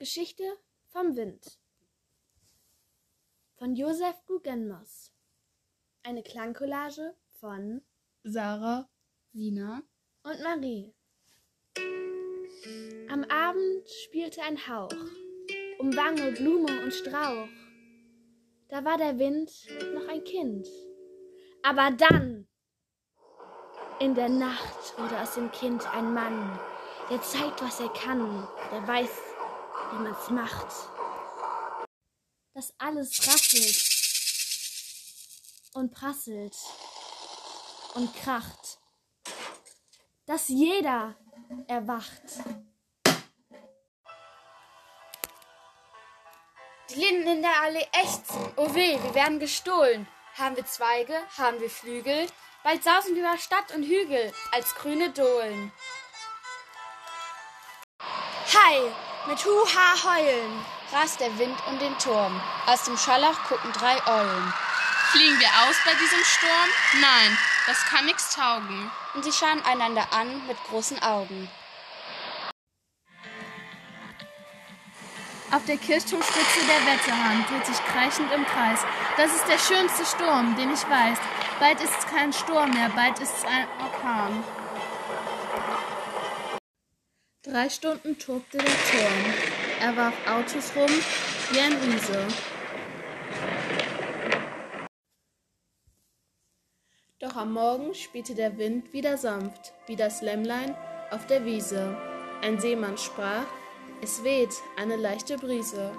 Geschichte vom Wind von Josef Guggenmoss. Eine Klangcollage von Sarah, Sina und Marie. Am Abend spielte ein Hauch um Wange, Blume und Strauch. Da war der Wind noch ein Kind. Aber dann, in der Nacht, wurde aus dem Kind ein Mann, der zeigt, was er kann, der weiß, wie man's macht. Das alles rasselt und prasselt und kracht, dass jeder erwacht. Die Linden in der Allee ächzen. Oh weh, wir werden gestohlen. Haben wir Zweige? Haben wir Flügel? Bald sausen wir über Stadt und Hügel als grüne Dohlen. Hi, mit Huha heulen rast der Wind um den Turm. Aus dem Schallach gucken drei Eulen. Fliegen wir aus bei diesem Sturm? Nein, das kann nix taugen. Und sie schauen einander an mit großen Augen. Auf der Kirchturmspitze der Wetterhahn dreht sich kreischend im Kreis. Das ist der schönste Sturm, den ich weiß. Bald ist es kein Sturm mehr, bald ist es ein Orkan. Drei Stunden tobte der Turm. Er warf Autos rum wie ein Riese. Doch am Morgen spielte der Wind wieder sanft, wie das Lämmlein auf der Wiese. Ein Seemann sprach, es weht eine leichte Brise.